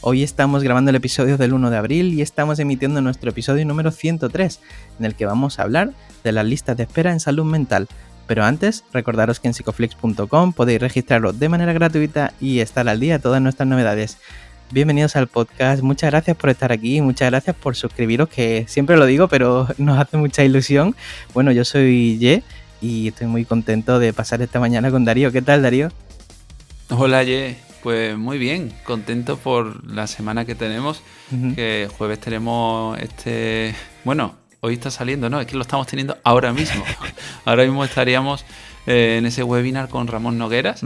Hoy estamos grabando el episodio del 1 de abril y estamos emitiendo nuestro episodio número 103, en el que vamos a hablar de las listas de espera en salud mental. Pero antes, recordaros que en psicoflix.com podéis registraros de manera gratuita y estar al día de todas nuestras novedades. Bienvenidos al podcast, muchas gracias por estar aquí, muchas gracias por suscribiros, que siempre lo digo, pero nos hace mucha ilusión. Bueno, yo soy Ye y estoy muy contento de pasar esta mañana con Darío. ¿Qué tal, Darío? Hola, Ye. Pues muy bien, contento por la semana que tenemos, que jueves tenemos este... Bueno, hoy está saliendo, ¿no? Es que lo estamos teniendo ahora mismo. ahora mismo estaríamos eh, en ese webinar con Ramón Nogueras.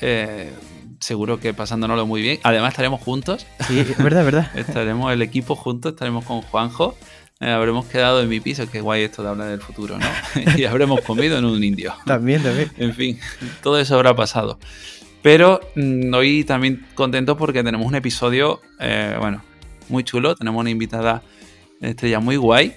Eh, seguro que pasándonoslo muy bien. Además estaremos juntos. Sí, es verdad, verdad. estaremos el equipo juntos, estaremos con Juanjo. Eh, habremos quedado en mi piso, qué guay esto de hablar del futuro, ¿no? y habremos comido en un indio. También, también. En fin, todo eso habrá pasado. Pero mm, hoy también contento porque tenemos un episodio, eh, bueno, muy chulo. Tenemos una invitada estrella muy guay.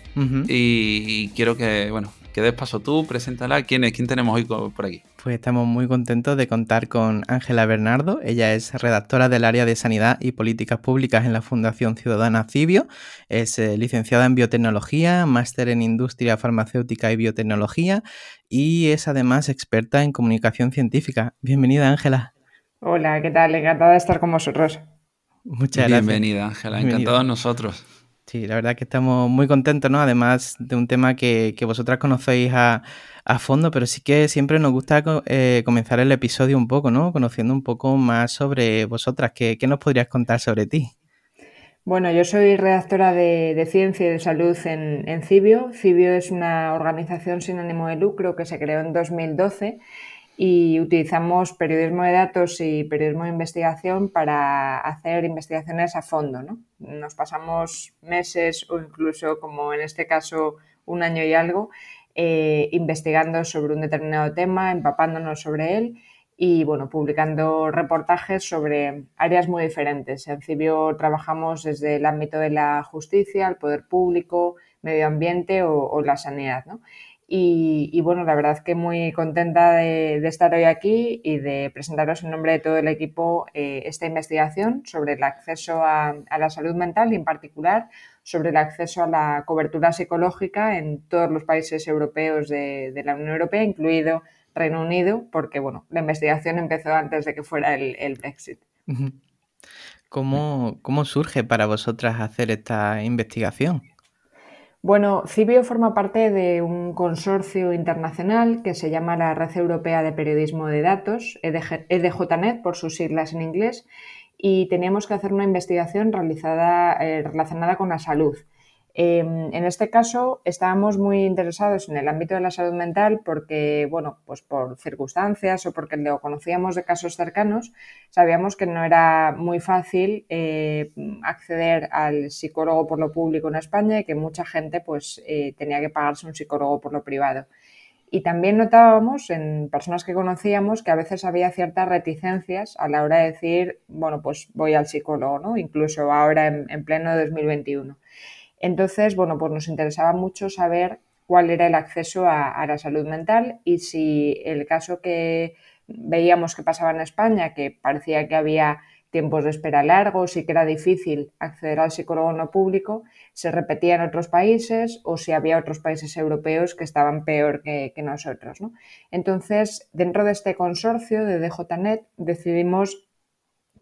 y, quiero que, bueno, que des paso tú, preséntala. ¿Quién es? ¿Quién tenemos hoy por aquí? Pues estamos muy contentos de contar con Ángela Bernardo. Ella es redactora del área de Sanidad y Políticas Públicas en la Fundación Ciudadana Cibio. Es eh, licenciada en Biotecnología, máster en Industria Farmacéutica y Biotecnología y es además experta en comunicación científica. Bienvenida, Ángela. Hola, ¿qué tal? Encantada de estar con vosotros. Muchas gracias. Bienvenida, Ángela. Encantados nosotros. Sí, la verdad que estamos muy contentos, ¿no? Además de un tema que, vosotras conocéis a, fondo, pero sí que siempre nos gusta eh, comenzar el episodio un poco, ¿no? Conociendo un poco más sobre vosotras. ¿Qué, nos podrías contar sobre ti? Bueno, yo soy redactora de, Ciencia y de Salud en, en Cibio. Cibio es una organización sin ánimo de lucro que se creó en 2012 y utilizamos periodismo de datos y periodismo de investigación para hacer investigaciones a fondo. ¿no? Nos pasamos meses o incluso, como en este caso, un año y algo, eh, investigando sobre un determinado tema, empapándonos sobre él y bueno, publicando reportajes sobre áreas muy diferentes. En Cibio trabajamos desde el ámbito de la justicia, el poder público, medio ambiente o, o la sanidad. ¿no? Y, bueno, la verdad que muy contenta de, estar hoy aquí y de presentaros en nombre de todo el equipo eh, esta investigación sobre el acceso a, la salud mental y en particular sobre el acceso a la cobertura psicológica en todos los países europeos de, la Unión Europea, incluido Reino Unido, porque bueno, la investigación empezó antes de que fuera el, Brexit. ¿Cómo, ¿Cómo surge para vosotras hacer esta investigación? Bueno, Cibio forma parte de un consorcio internacional que se llama la Red Europea de Periodismo de Datos, EDJNet por sus siglas en inglés, y teníamos que hacer una investigación realizada, eh, relacionada con la salud. Em, en este caso estábamos muy interesados en el ámbito de la salud mental porque, bueno, pues por circunstancias o porque lo conocíamos de casos cercanos, sabíamos que no era muy fácil eh, acceder al psicólogo por lo público en España y que mucha gente pues eh, tenía que pagarse un psicólogo por lo privado. Y también notábamos en personas que conocíamos que a veces había ciertas reticencias a la hora de decir, bueno, pues voy al psicólogo, ¿no? Incluso ahora en, en pleno 2021. Entonces, bueno, pues nos interesaba mucho saber cuál era el acceso a, la salud mental y si el caso que veíamos que pasaba en España, que parecía que había tiempos de espera largos y que era difícil acceder al psicólogo no público, se repetía en otros países o si había otros países europeos que estaban peor que, nosotros. ¿no? Entonces, dentro de este consorcio de DJNet decidimos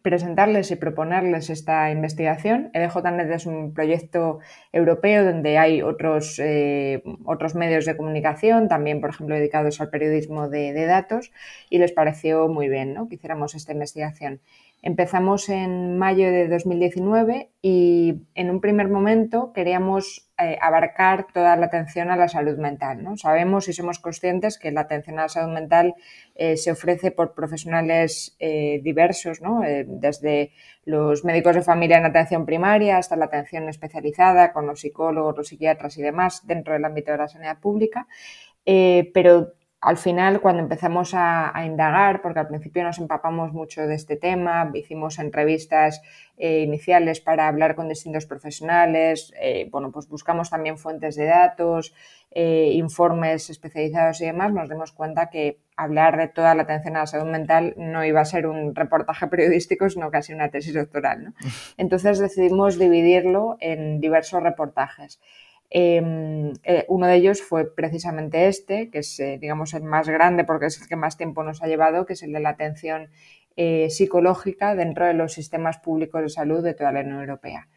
presentarles y proponerles esta investigación. EDJNet es un proyecto europeo donde hay otros, eh, otros medios de comunicación, también, por ejemplo, dedicados al periodismo de, datos, y les pareció muy bien ¿no? que hiciéramos esta investigación. Empezamos en mayo de 2019 y en un primer momento queríamos eh, abarcar toda la atención a la salud mental. Sabemos y somos conscientes que la atención a la salud mental eh, se ofrece por profesionales eh, diversos, desde los médicos de familia en atención primaria hasta la atención especializada con los psicólogos, los psiquiatras y demás dentro del ámbito de la sanidad pública. pero al final, cuando empezamos a, indagar, porque al principio nos empapamos mucho de este tema, hicimos entrevistas eh, iniciales para hablar con distintos profesionales, eh, bueno, pues buscamos también fuentes de datos, eh, informes especializados y demás, nos dimos cuenta que hablar de toda la atención a la salud mental no iba a ser un reportaje periodístico, sino casi una tesis doctoral. Entonces decidimos dividirlo en diversos reportajes. Em, eh, uno de ellos fue precisamente este, que es, eh, digamos, el más grande porque es el que más tiempo nos ha llevado, que es el de la atención eh, psicológica dentro de los sistemas públicos de salud de toda la Unión Europea.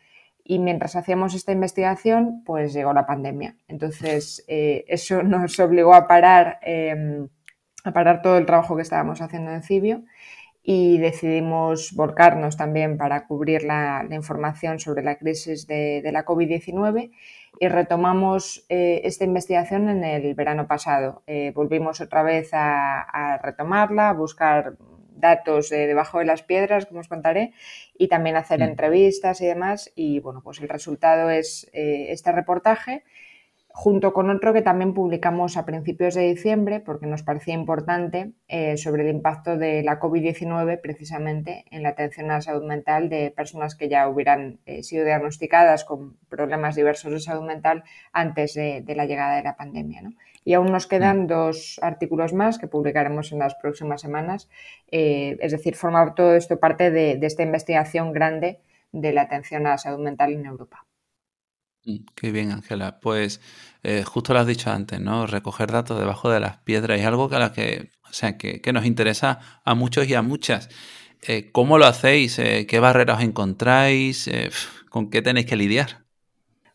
Y mientras hacíamos esta investigación, pues llegó la pandemia. Entonces, eso nos obligó a parar, em, a parar todo el trabajo que estábamos haciendo en Cibio y decidimos volcarnos también para cubrir la, información sobre la crisis de, de la COVID-19 y retomamos eh, esta investigación en el verano pasado. Eh, volvimos otra vez a, retomarla, a buscar datos debajo de las piedras, como os contaré, y también hacer mm. entrevistas y demás. Y bueno, pues el resultado es eh, este reportaje junto con otro que también publicamos a principios de diciembre, porque nos parecía importante, eh, sobre el impacto de la COVID-19 precisamente en la atención a la salud mental de personas que ya hubieran eh, sido diagnosticadas con problemas diversos de salud mental antes de, la llegada de la pandemia. Y aún nos quedan mm. dos artículos más que publicaremos en las próximas semanas, eh, es decir, formar todo esto parte de esta investigación grande de la atención a la salud mental en Europa. Mm, qué bien, Ángela. Pues eh, justo lo has dicho antes, ¿no? Recoger datos debajo de las piedras es algo que, a que, o sea, que, nos interesa a muchos y a muchas. Eh, ¿Cómo lo hacéis? Eh, ¿Qué barreras encontráis? ¿Con qué tenéis que lidiar?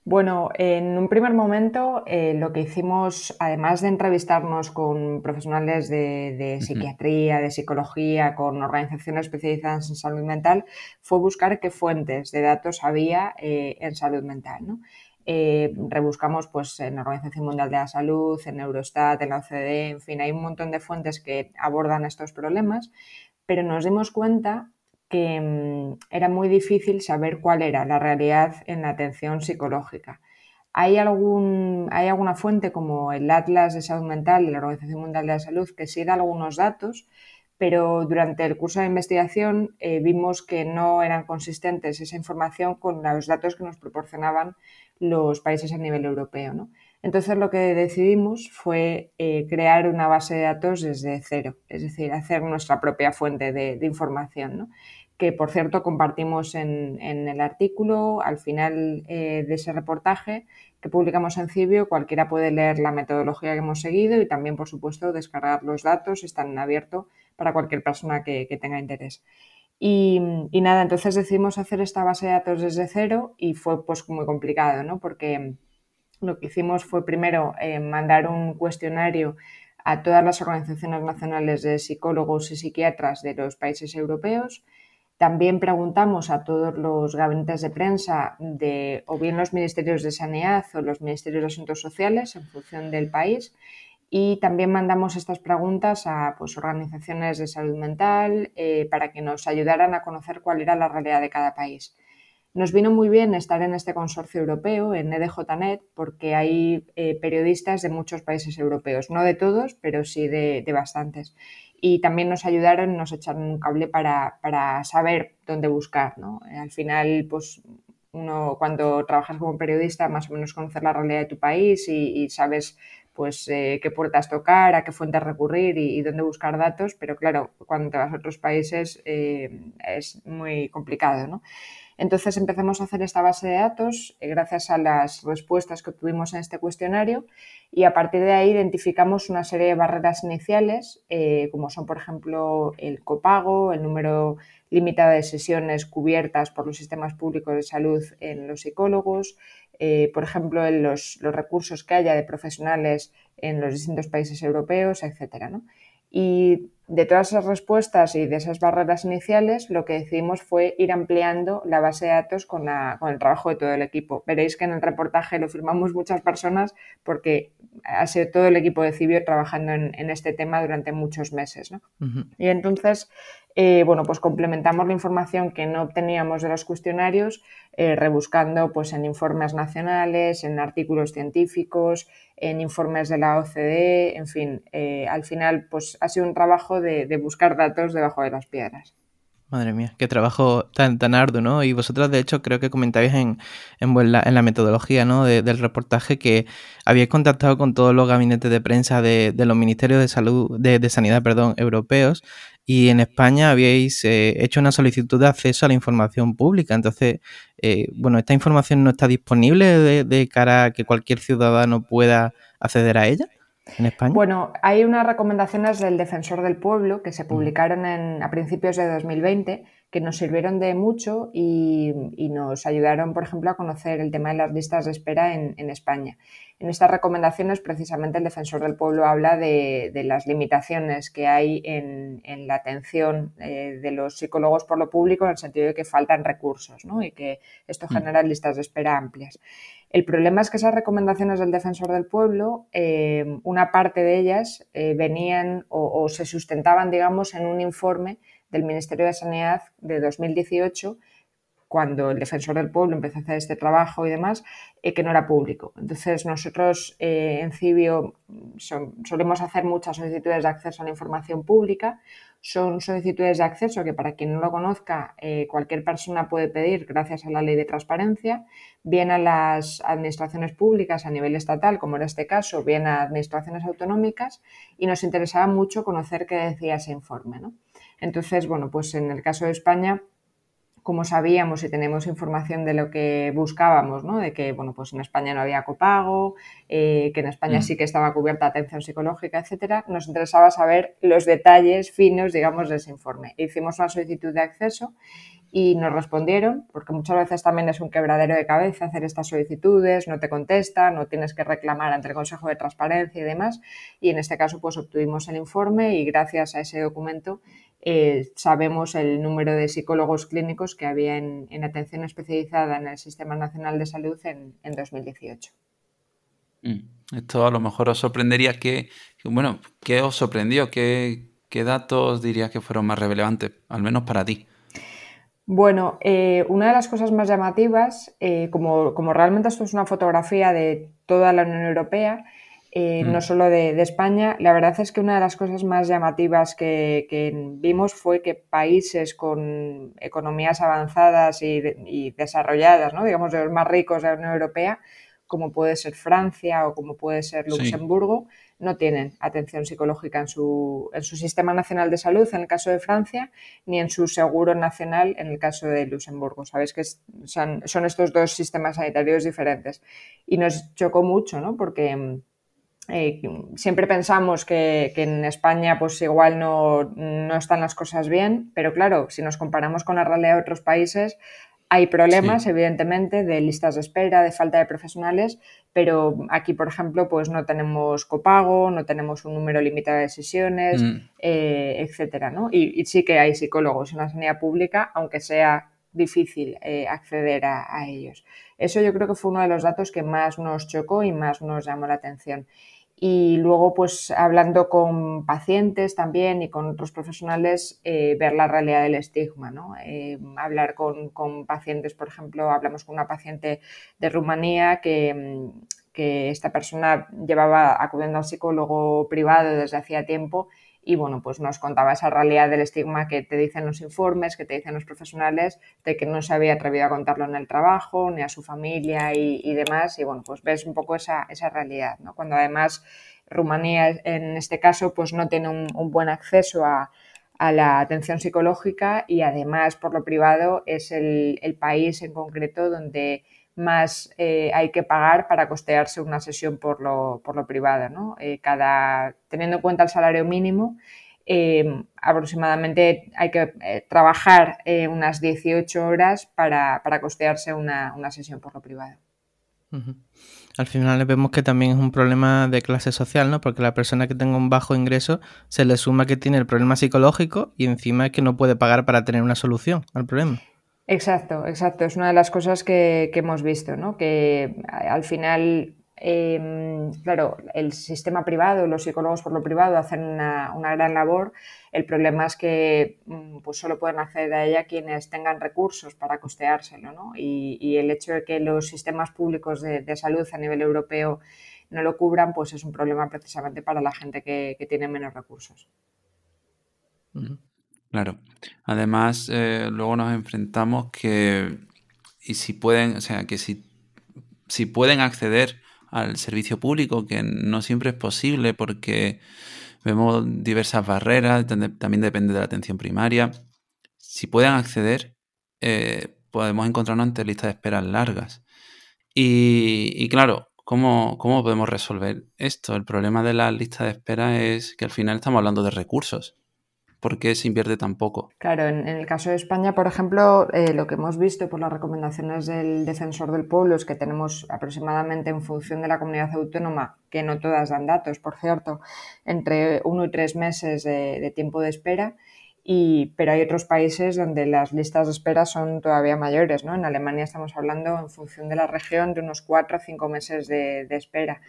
Bueno, en un primer momento lo que hicimos, además de entrevistarnos con profesionales de, psiquiatría, de psicología, con organizaciones especializadas en salud mental, fue buscar qué fuentes de datos había en salud mental. ¿no? Eh, rebuscamos pues, en la Organización Mundial de la Salud, en Eurostat, en la OCDE, en fin, hay un montón de fuentes que abordan estos problemas, pero nos dimos cuenta que mm, era muy difícil saber cuál era la realidad en la atención psicológica. Hay, algún, hay alguna fuente como el Atlas de Salud Mental de la Organización Mundial de la Salud que sí da algunos datos, pero durante el curso de investigación eh, vimos que no eran consistentes esa información con los datos que nos proporcionaban los países a nivel europeo. Entonces lo que decidimos fue eh, crear una base de datos desde cero, es decir, hacer nuestra propia fuente de, información, que por cierto compartimos en, el artículo al final eh, de ese reportaje que publicamos en Cibio. Cualquiera puede leer la metodología que hemos seguido y también, por supuesto, descargar los datos, están en abierto para cualquier persona que tenga interés. Y, nada, entonces decidimos hacer esta base de datos desde cero y fue pues muy complicado, ¿no? Porque lo que hicimos fue primero eh, mandar un cuestionario a todas las organizaciones nacionales de psicólogos y psiquiatras de los países europeos. También preguntamos a todos los gabinetes de prensa de o bien los ministerios de sanidad o los ministerios de asuntos sociales en función del país y también mandamos estas preguntas a pues, organizaciones de salud mental eh, para que nos ayudaran a conocer cuál era la realidad de cada país. Nos vino muy bien estar en este consorcio europeo, en EDJNet, porque hay eh, periodistas de muchos países europeos, no de todos, pero sí de, bastantes. Y también nos ayudaron, nos echaron un cable para, saber dónde buscar. ¿no? Al final, pues uno cuando trabajas como periodista, más o menos conocer la realidad de tu país y, y sabes pues eh, qué puertas tocar, a qué fuentes recurrir y, dónde buscar datos, pero claro, cuando te vas a otros países eh, es muy complicado, ¿no? Entonces empezamos a hacer esta base de datos eh, gracias a las respuestas que obtuvimos en este cuestionario y a partir de ahí identificamos una serie de barreras iniciales, como son, por ejemplo, el copago, el número limitado de sesiones cubiertas por los sistemas públicos de salud en los psicólogos, eh, por ejemplo, en los, recursos que haya de profesionales en los distintos países europeos, etc. Y de todas esas respuestas y de esas barreras iniciales, lo que decidimos fue ir ampliando la base de datos con, el trabajo de todo el equipo. Veréis que en el reportaje lo firmamos muchas personas porque ha sido todo el equipo de Cibio trabajando en, este tema durante muchos meses. Y entonces eh, bueno, pues complementamos la información que no obteníamos de los cuestionarios eh, rebuscando pues, en informes nacionales, en artículos científicos, en informes de la OCDE, en fin, eh, al final pues, ha sido un trabajo de, buscar datos debajo de las piedras. Madre mía, qué trabajo tan, tan arduo, ¿no? Y vosotros, de hecho, creo que comentáis en, en, la, en la metodología ¿no? del reportaje que habíais contactado con todos los gabinetes de prensa de, los ministerios de salud, de, de sanidad, perdón, europeos, y en España habíais eh, hecho una solicitud de acceso a la información pública. Entonces, eh, bueno, ¿esta información no está disponible de, cara a que cualquier ciudadano pueda acceder a ella? en España? Bueno, hay unas recomendaciones del Defensor del Pueblo que se publicaron a principios de 2020 que nos sirvieron de mucho y, nos ayudaron, por ejemplo, a conocer el tema de las listas de espera en, España. En estas recomendaciones, precisamente, el Defensor del Pueblo habla de, las limitaciones que hay en, la atención eh, de los psicólogos por lo público, en el sentido de que faltan recursos y que esto mm. genera listas de espera amplias. El problema es que esas recomendaciones del Defensor del Pueblo, eh, una parte de ellas eh, venían o, o se sustentaban, digamos, en un informe del Ministerio de Sanidad de 2018 cuando el defensor del pueblo empezó a hacer este trabajo y demás, eh, que no era público. Entonces, nosotros eh, en Cibio solemos hacer muchas solicitudes de acceso a la información pública. Son solicitudes de acceso que, para quien no lo conozca, eh, cualquier persona puede pedir gracias a la ley de transparencia, bien a las administraciones públicas a nivel estatal, como en este caso, bien a administraciones autonómicas, y nos interesaba mucho conocer qué decía ese informe. ¿no? Entonces, bueno, pues en el caso de España, como sabíamos y tenemos información de lo que buscábamos, ¿no? de que bueno, pues en España no había copago, eh, que en España mm. sí que estaba cubierta atención psicológica, etcétera, nos interesaba saber los detalles finos, digamos, de ese informe. Hicimos una solicitud de acceso y nos respondieron, porque muchas veces también es un quebradero de cabeza hacer estas solicitudes, no te contestan, no tienes que reclamar ante el Consejo de Transparencia y demás. Y en este caso, pues obtuvimos el informe y gracias a ese documento eh, sabemos el número de psicólogos clínicos que había en, atención especializada en el Sistema Nacional de Salud en, 2018. Mm, esto a lo mejor os sorprendería que, bueno, ¿qué os sorprendió? ¿Qué, ¿Qué datos dirías que fueron más relevantes, al menos para ti? Bueno, eh, una de las cosas más llamativas, eh, como, realmente esto es una fotografía de toda la Unión Europea, eh, no mm. solo de, España, la verdad es que una de las cosas más llamativas que, vimos fue que países con economías avanzadas y, desarrolladas, ¿no? digamos de los más ricos de la Unión Europea, como puede ser Francia o como puede ser Luxemburgo, no tienen atención psicológica en su, en su, sistema nacional de salud, en el caso de Francia, ni en su seguro nacional, en el caso de Luxemburgo. Sabéis que son, estos dos sistemas sanitarios diferentes. Y nos chocó mucho, ¿no? Porque eh, siempre pensamos que, en España pues igual no, no están las cosas bien, pero claro, si nos comparamos con la realidad de otros países, hay problemas, evidentemente, de listas de espera, de falta de profesionales, pero aquí, por ejemplo, pues no tenemos copago, no tenemos un número limitado de sesiones, mm. eh, etcétera, ¿no? Y, sí que hay psicólogos en la sanidad pública, aunque sea difícil eh, acceder a ellos. Eso yo creo que fue uno de los datos que más nos chocó y más nos llamó la atención y luego pues hablando con pacientes también y con otros profesionales eh, ver la realidad del estigma, ¿no? Eh, hablar con, con, pacientes, por ejemplo, hablamos con una paciente de Rumanía que, que esta persona llevaba acudiendo al psicólogo privado desde hacía tiempo y bueno, pues nos contaba esa realidad del estigma que te dicen los informes, que te dicen los profesionales, de que no se había atrevido a contarlo en el trabajo, ni a su familia y, demás. Y bueno, pues ves un poco esa, esa realidad, ¿no? Cuando además Rumanía en este caso pues no tiene un, buen acceso a, la atención psicológica y además por lo privado es el, el país en concreto donde más eh, hay que pagar para costearse una sesión por lo, por lo privado. ¿no? Eh, cada, teniendo en cuenta el salario mínimo, eh, aproximadamente hay que trabajar unas 18 horas para, costearse una, sesión por lo privado. Al final vemos que también es un problema de clase social, ¿no? Porque la persona que tenga un bajo ingreso se le suma que tiene el problema psicológico y encima es que no puede pagar para tener una solución al problema. Exacto, exacto. Es una de las cosas que, que hemos visto, ¿no? Que al final Em, claro, el sistema privado, los psicólogos por lo privado hacen una, gran labor. El problema es que mm, pues solo pueden acceder a ella quienes tengan recursos para costeárselo. ¿no? Y, el hecho de que los sistemas públicos de, salud a nivel europeo no lo cubran, pues es un problema precisamente para la gente que, tiene menos recursos. Claro. Además, eh, luego nos enfrentamos que, y si pueden, o sea, que si, si pueden acceder al servicio público, que no siempre es posible porque vemos diversas barreras, también depende de la atención primaria. Si pueden acceder, eh, podemos encontrarnos ante listas de esperas largas. Y, claro, ¿cómo, ¿cómo podemos resolver esto? El problema de las listas de espera es que al final estamos hablando de recursos. ¿Por qué se invierte tan poco? Claro, en, el caso de España, por ejemplo, eh, lo que hemos visto por las recomendaciones del defensor del pueblo es que tenemos aproximadamente en función de la comunidad autónoma, que no todas dan datos, por cierto, entre uno y tres meses de, tiempo de espera. Y, pero hay otros países donde las listas de espera son todavía mayores. ¿no? En Alemania estamos hablando, en función de la región, de unos cuatro o cinco meses de, de espera.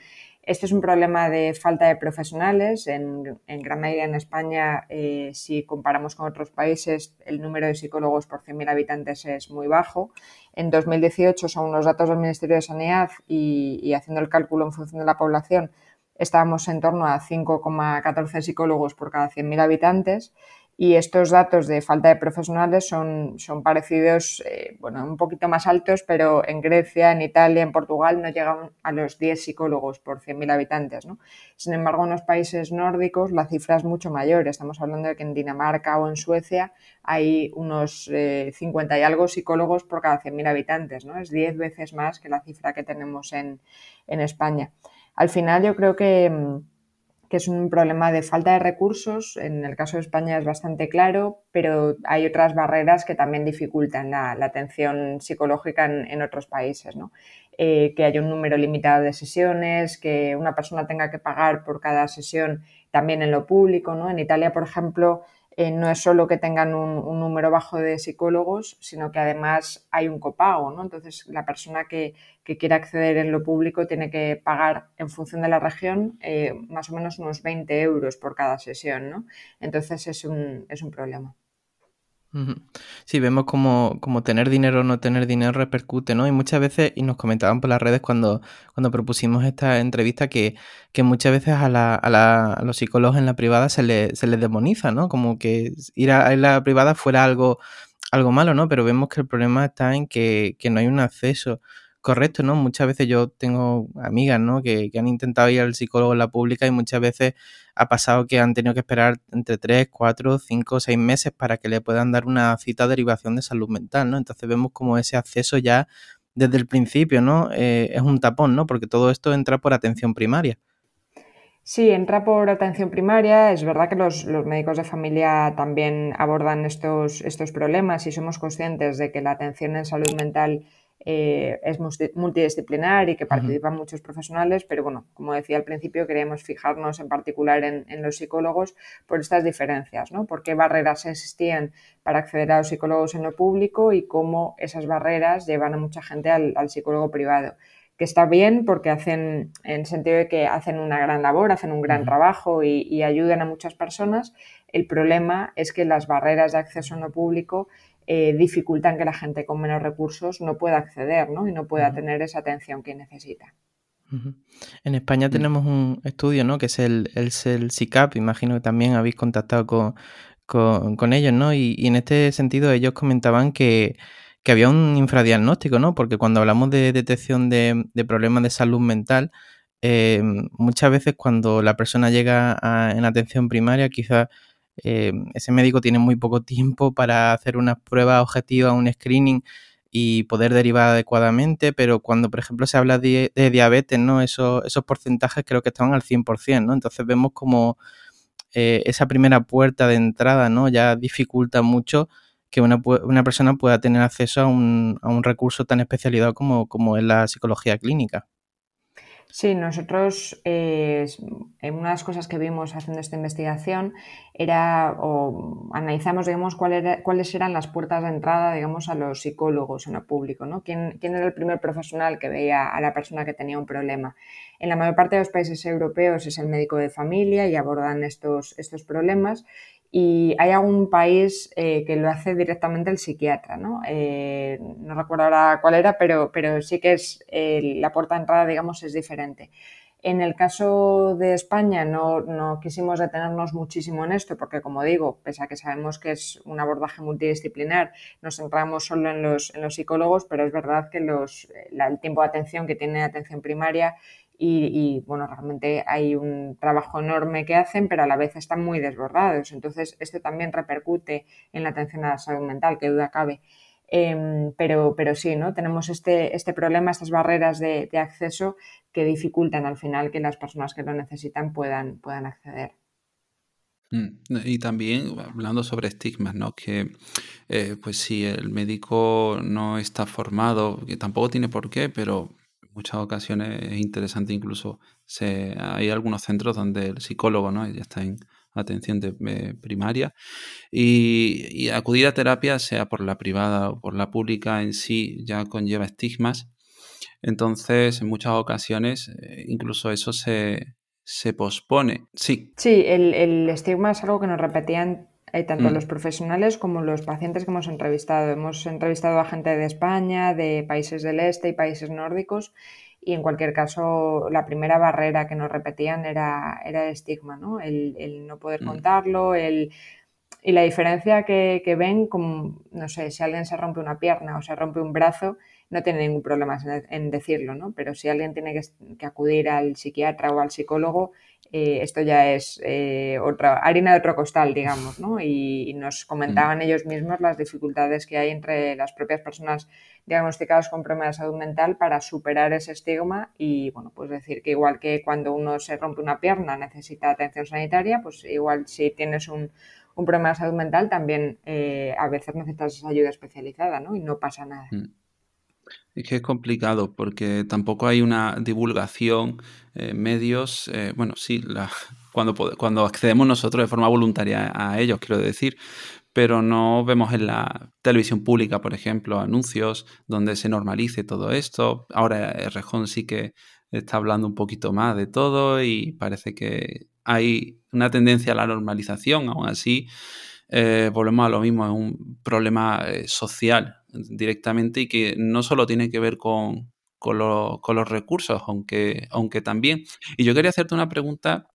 Este es un problema de falta de profesionales. En, gran medida en España, eh, si comparamos con otros países, el número de psicólogos por 100.000 habitantes es muy bajo. En 2018, son los datos del Ministerio de Sanidad y, haciendo el cálculo en función de la población, estábamos en torno a 5,14 psicólogos por cada 100.000 habitantes y estos datos de falta de profesionales son, son parecidos, eh, bueno, un poquito más altos, pero en Grecia, en Italia, en Portugal no llegan a los 10 psicólogos por 100.000 habitantes. ¿no? Sin embargo, en los países nórdicos la cifra es mucho mayor. Estamos hablando de que en Dinamarca o en Suecia hay unos 50 eh, y algo psicólogos por cada 100.000 habitantes. ¿no? Es 10 veces más que la cifra que tenemos en, en España. Al final yo creo que mm, que es un problema de falta de recursos. En el caso de España es bastante claro, pero hay otras barreras que también dificultan la, atención psicológica en, otros países. Eh, que haya un número limitado de sesiones, que una persona tenga que pagar por cada sesión también en lo público. ¿no? En Italia, por ejemplo, eh, no es solo que tengan un, número bajo de psicólogos, sino que además hay un copago, ¿no? Entonces, la persona que, que quiera acceder en lo público tiene que pagar en función de la región eh, más o menos unos 20 euros por cada sesión, ¿no? Entonces, es un, es un problema. Sí, vemos como, tener dinero o no tener dinero repercute, ¿no? Y muchas veces, y nos comentaban por las redes cuando, cuando propusimos esta entrevista, que, que muchas veces a, la, a, la, a, los psicólogos en la privada se, le, se les demoniza, ¿no? Como que ir a, la privada fuera algo, algo malo, ¿no? Pero vemos que el problema está en que, que no hay un acceso correcto, ¿no? Muchas veces yo tengo amigas, ¿no? Que, que, han intentado ir al psicólogo en la pública y muchas veces ha pasado que han tenido que esperar entre 3, 4, 5, 6 meses para que le puedan dar una cita de derivación de salud mental, ¿no? Entonces vemos como ese acceso ya desde el principio, ¿no? Eh, es un tapón, ¿no? Porque todo esto entra por atención primaria. Sí, entra por atención primaria. Es verdad que los, los, médicos de familia también abordan estos, estos problemas y somos conscientes de que la atención en salud mental eh, es multidisciplinar y que participan muchos profesionales, pero bueno, como decía al principio, queríamos fijarnos en particular en, los psicólogos por estas diferencias, ¿no? Por qué barreras existían para acceder a los psicólogos en lo público y cómo esas barreras llevan a mucha gente al, psicólogo privado que está bien porque hacen, en el sentido de que hacen una gran labor, hacen un gran trabajo y, y, ayudan a muchas personas. El problema es que las barreras de acceso en lo público eh, dificultan que la gente con menos recursos no pueda acceder ¿no? y no pueda tener esa atención que necesita. En España mm. tenemos un estudio, ¿no? Que es el, el, el CICAP, imagino que también habéis contactado con, ellos, ¿no? Y, en este sentido ellos comentaban que, había un infradiagnóstico, ¿no? Porque cuando hablamos de detección de, problemas de salud mental, eh, muchas veces cuando la persona llega en atención primaria, quizás eh, ese médico tiene muy poco tiempo para hacer una prueba objetiva, un screening y poder derivar adecuadamente, pero cuando, por ejemplo, se habla de, diabetes, ¿no? Esos, esos porcentajes creo que están al 100%, ¿no? Entonces vemos como eh, esa primera puerta de entrada, ¿no? Ya dificulta mucho que una, una persona pueda tener acceso a un, a un recurso tan especializado como, como es la psicología clínica. Sí, nosotros eh, en una de las cosas que vimos haciendo esta investigación era o analizamos digamos cuáles eran las puertas de entrada digamos a los psicólogos en el público, ¿no? ¿Quién, ¿Quién, era el primer profesional que veía a la persona que tenía un problema? En la mayor parte de los países europeos es el médico de familia y abordan estos, estos problemas y hay algún país eh, que lo hace directamente el psiquiatra, ¿no? Eh, no recuerdo ahora cuál era, pero, pero sí que es eh, la puerta de entrada, digamos, es diferente. En el caso de España no, no, quisimos detenernos muchísimo en esto porque, como digo, pese a que sabemos que es un abordaje multidisciplinar, nos centramos solo en los, en los psicólogos, pero es verdad que los, el tiempo de atención que tiene atención primaria y, bueno, realmente hay un trabajo enorme que hacen, pero a la vez están muy desbordados. Entonces, esto también repercute en la atención a la salud mental, que duda cabe. Em, pero, pero sí, ¿no? Tenemos este, este problema, estas barreras de, acceso que dificultan al final que las personas que lo necesitan puedan, puedan acceder. Mm, y también hablando sobre estigmas, ¿no? Que eh, pues si el médico no está formado, que tampoco tiene por qué, pero muchas ocasiones es interesante incluso, se, hay algunos centros donde el psicólogo ¿no? ya está en atención de, eh, primaria y, acudir a terapia, sea por la privada o por la pública en sí, ya conlleva estigmas. Entonces, en muchas ocasiones, eh, incluso eso se, se pospone. Sí. Sí, el, el, estigma es algo que nos repetían eh, tanto mm. los profesionales como los pacientes que hemos entrevistado. Hemos entrevistado a gente de España, de países del este y países nórdicos y en cualquier caso la primera barrera que nos repetían era, era el estigma, ¿no? El, no poder mm. contarlo, el, y la diferencia que, ven, como, no sé, si alguien se rompe una pierna o se rompe un brazo, no tiene ningún problema en, decirlo, ¿no? Pero si alguien tiene que, que acudir al psiquiatra o al psicólogo, eh, esto ya es eh, otra harina de otro costal, digamos, ¿no? Y, nos comentaban mm. ellos mismos las dificultades que hay entre las propias personas diagnosticadas con problemas de salud mental para superar ese estigma y, bueno, pues decir que igual que cuando uno se rompe una pierna necesita atención sanitaria, pues igual si tienes un, problema de salud mental también eh, a veces necesitas esa ayuda especializada, ¿no? Y no pasa nada. Mm. Es que es complicado porque tampoco hay una divulgación en medios. Eh, bueno, sí, cuando, cuando accedemos nosotros de forma voluntaria a ellos, quiero decir, pero no vemos en la televisión pública, por ejemplo, anuncios donde se normalice todo esto. Ahora Rejón sí que está hablando un poquito más de todo y parece que hay una tendencia a la normalización. Aún así, eh, volvemos a lo mismo, es un problema eh, social directamente y que no solo tiene que ver con, con, los recursos, aunque, aunque también. Y yo quería hacerte una pregunta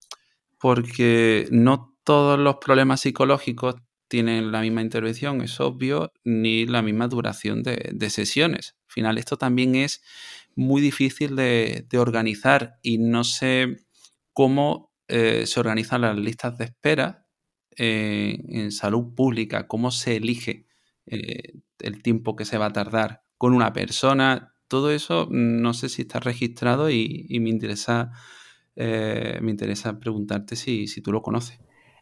porque no todos los problemas psicológicos tienen la misma intervención, es obvio, ni la misma duración de, sesiones. Al final, esto también es muy difícil de, organizar y no sé cómo eh, se organizan las listas de espera eh, en salud pública, cómo se elige eh, el tiempo que se va a tardar con una persona, todo eso no sé si está registrado y, me interesa eh, me interesa preguntarte si, tú lo conoces.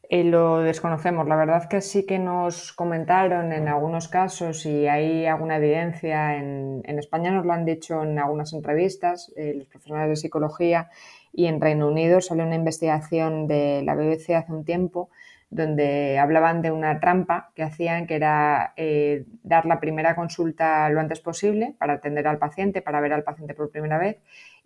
Lo desconocemos. La verdad que sí que nos comentaron en algunos casos y hay alguna evidencia. En, en España nos lo han dicho en algunas entrevistas eh, los profesionales de psicología y en Reino Unido salió una investigación de la BBC hace un tiempo donde hablaban de una trampa que hacían, que era eh, dar la primera consulta lo antes posible para atender al paciente, para ver al paciente por primera vez,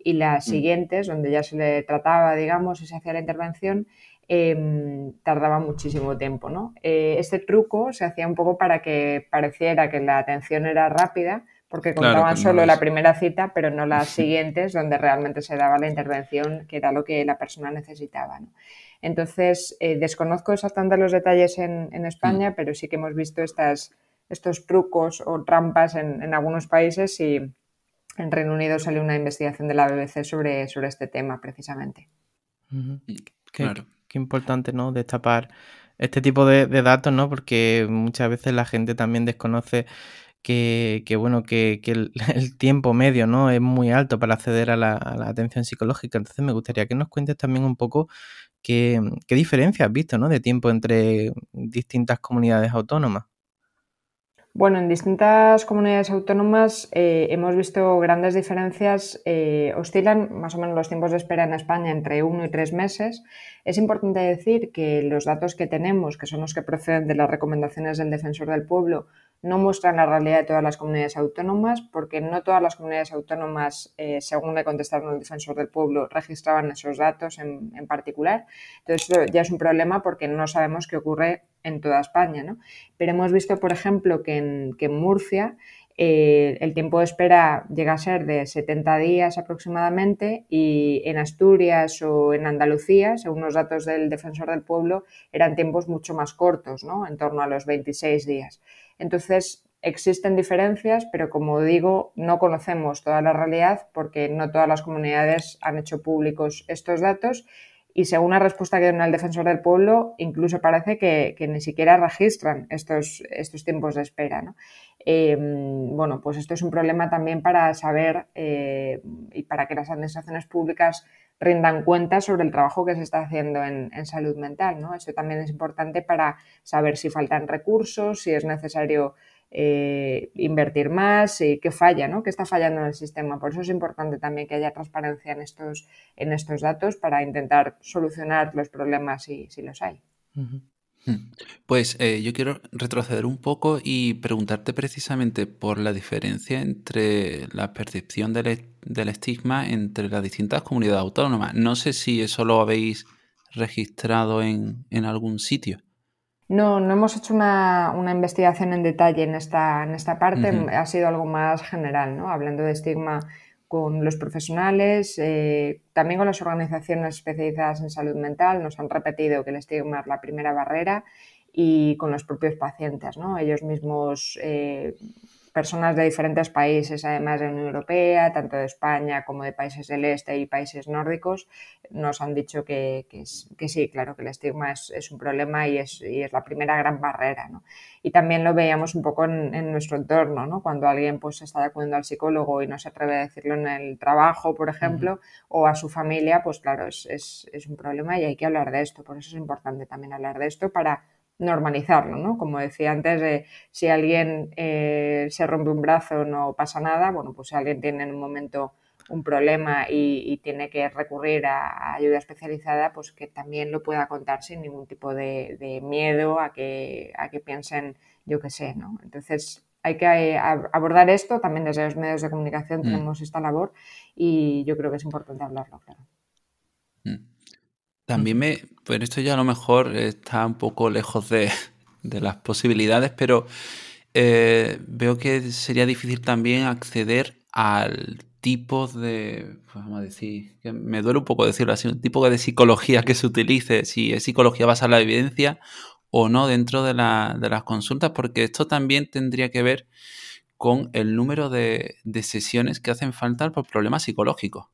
y las mm. siguientes, donde ya se le trataba, digamos, y se hacía la intervención, em, tardaba muchísimo tiempo. ¿no? Eh, este truco se hacía un poco para que pareciera que la atención era rápida, porque contaban solo la primera cita, pero no las siguientes, donde realmente se daba la intervención, que era lo que la persona necesitaba. ¿no? Entonces, eh, desconozco exactamente los detalles en, España, mm. pero sí que hemos visto estas, estos trucos o trampas en, algunos países y en Reino Unido salió una investigación de la BBC sobre, sobre este tema precisamente. qué, importante, ¿no? Destapar este tipo de, datos, ¿no? Porque muchas veces la gente también desconoce que, bueno, que, el, tiempo medio, ¿no? Es muy alto para acceder a la, a la, atención psicológica. Entonces me gustaría que nos cuentes también un poco ¿Qué, qué diferencia has visto ¿no? de tiempo entre distintas comunidades autónomas? Bueno, en distintas comunidades autónomas eh, hemos visto grandes diferencias. Eh, oscilan más o menos los tiempos de espera en España entre uno y tres meses. Es importante decir que los datos que tenemos, que son los que proceden de las recomendaciones del Defensor del Pueblo, no muestran la realidad de todas las comunidades autónomas, porque no todas las comunidades autónomas, eh, según le contestaron el defensor del pueblo, registraban esos datos en, particular. Entonces, eso ya es un problema porque no sabemos qué ocurre en toda España. ¿no? Pero hemos visto, por ejemplo, que en, Murcia eh, el tiempo de espera llega a ser de 70 días aproximadamente y en Asturias o en Andalucía, según los datos del defensor del pueblo, eran tiempos mucho más cortos, ¿no? en torno a los 26 días. Entonces, existen diferencias, pero como digo, no conocemos toda la realidad porque no todas las comunidades han hecho públicos estos datos y según la respuesta que dio el defensor del pueblo, incluso parece que, ni siquiera registran estos, estos tiempos de espera. Em, bueno, pues esto es un problema también para saber eh, y para que las administraciones públicas rindan cuenta sobre el trabajo que se está haciendo en, salud mental. ¿no? Eso también es importante para saber si faltan recursos, si es necesario eh, invertir más, y qué falla, ¿no? qué está fallando en el sistema. Por eso es importante también que haya transparencia en estos, en estos datos para intentar solucionar los problemas si, si los hay. Hmm. Pues eh, yo quiero retroceder un poco y preguntarte precisamente por la diferencia entre la percepción del, estigma entre las distintas comunidades autónomas. No sé si eso lo habéis registrado en, algún sitio. No, no hemos hecho una, investigación en detalle en esta, en esta parte, ha sido algo más general, ¿no? Hablando de estigma con los profesionales, eh, también con las organizaciones especializadas en salud mental, nos han repetido que el estigma es la primera barrera y con los propios pacientes, ¿no? Ellos mismos eh, personas de diferentes países, además de la Unión Europea, tanto de España como de países del este y países nórdicos, nos han dicho que, sí, claro, que el estigma es, un problema y es, la primera gran barrera. Y también lo veíamos un poco en, nuestro entorno, ¿no? cuando alguien pues, está acudiendo al psicólogo y no se atreve a decirlo en el trabajo, por ejemplo, o a su familia, pues claro, es, es un problema y hay que hablar de esto. Por eso es importante también hablar de esto para normalizarlo, ¿no? Como decía antes, si alguien eh, se rompe un brazo no pasa nada, bueno, pues si alguien tiene en un momento un problema y, tiene que recurrir a, ayuda especializada, pues que también lo pueda contar sin ningún tipo de, miedo a que, a que piensen, yo qué sé, ¿no? Entonces hay que eh, abordar esto, también desde los medios de comunicación mm. tenemos esta labor y yo creo que es importante hablarlo, claro. Mm. También me, pues esto ya a lo mejor está un poco lejos de, las posibilidades, pero eh, veo que sería difícil también acceder al tipo de, pues vamos a decir, que me duele un poco decirlo así, un tipo de psicología que se utilice, si es psicología basada en la evidencia o no dentro de, las consultas, porque esto también tendría que ver con el número de, de sesiones que hacen falta por problemas psicológicos.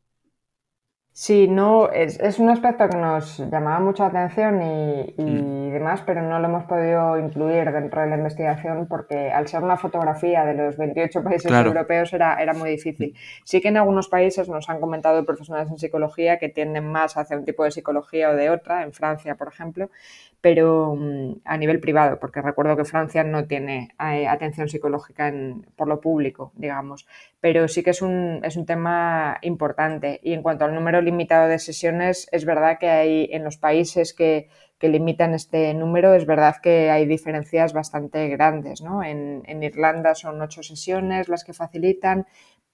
Sí, no, es, es, un aspecto que nos llamaba mucho la atención y, mm. demás, pero no lo hemos podido incluir dentro de la investigación porque al ser una fotografía de los 28 países europeos era, era muy difícil. Sí que en algunos países nos han comentado profesionales en psicología que tienden más hacia un tipo de psicología o de otra, en Francia, por ejemplo, pero mm, a nivel privado, porque recuerdo que Francia no tiene eh, atención psicológica por lo público, digamos, pero sí que es un, es un tema importante. Y en cuanto al número limitado de sesiones, es verdad que hay en los países que, que limitan este número, es verdad que hay diferencias bastante grandes. ¿no? En, en Irlanda son ocho sesiones las que facilitan,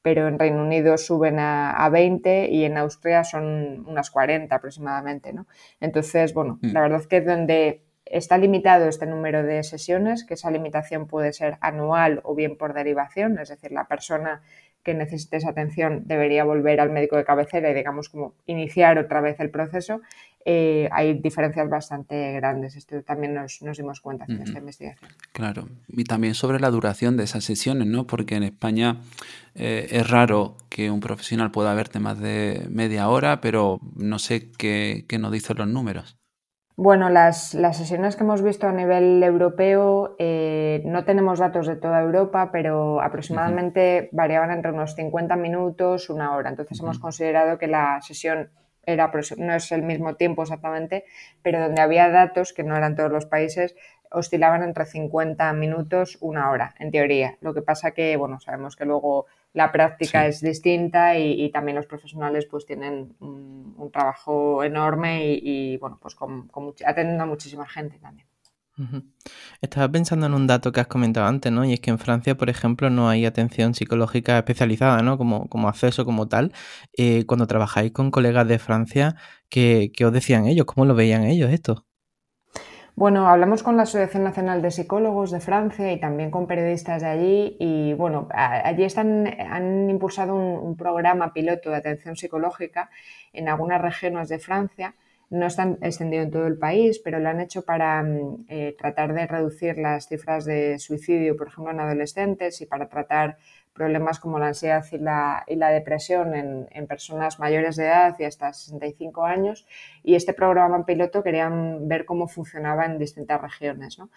pero en Reino Unido suben a, 20 y en Austria son unas 40 aproximadamente, ¿no? Entonces, bueno, mm. la verdad es que donde está limitado este número de sesiones, que esa limitación puede ser anual o bien por derivación, es decir, la persona que necesite esa atención debería volver al médico de cabecera y, digamos, como iniciar otra vez el proceso, eh, hay diferencias bastante grandes. Esto también nos, dimos cuenta en esta investigación. Claro, y también sobre la duración de esas sesiones, ¿no? Porque en España eh, es raro que un profesional pueda verte más de media hora, pero no sé qué, qué nos dicen los números. Bueno, las, sesiones que hemos visto a nivel europeo, eh, no tenemos datos de toda Europa, pero aproximadamente variaban entre unos 50 minutos, una hora. Entonces hemos considerado que la sesión era, no es el mismo tiempo exactamente, pero donde había datos, que no eran todos los países, oscilaban entre 50 minutos, una hora, en teoría. Lo que pasa que, bueno, sabemos que luego la práctica es distinta y, también los profesionales pues tienen un, trabajo enorme y, bueno, pues con, atendiendo a muchísima gente también. Estaba pensando en un dato que has comentado antes, ¿no? Y es que en Francia, por ejemplo, no hay atención psicológica especializada, ¿no? Como, como acceso como tal. Eh, cuando trabajáis con colegas de Francia, ¿qué, ¿qué, os decían ellos? ¿Cómo lo veían ellos esto? Bueno, hablamos con la Asociación Nacional de Psicólogos de Francia y también con periodistas de allí y bueno, allí están, han impulsado un, programa piloto de atención psicológica en algunas regiones de Francia. No están extendido en todo el país, pero lo han hecho para mm, eh, tratar de reducir las cifras de suicidio, por ejemplo, en adolescentes y para tratar problemas como la ansiedad y la, y la depresión en, en, personas mayores de edad y hasta 65 años. Y este programa piloto querían ver cómo funcionaba en distintas regiones. ¿no?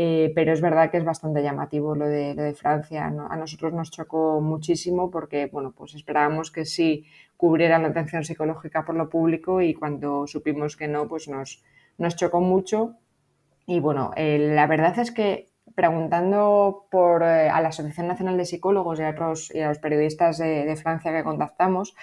Eh, pero es verdad que es bastante llamativo lo de, lo de Francia. A nosotros nos chocó muchísimo porque bueno, pues esperábamos que sí cubrieran la atención psicológica por lo público y cuando supimos que no, pues nos, nos chocó mucho. Y bueno, eh, la verdad es que preguntando por, eh, a la Asociación Nacional de Psicólogos y a, otros, y a los periodistas de, Francia que contactamos,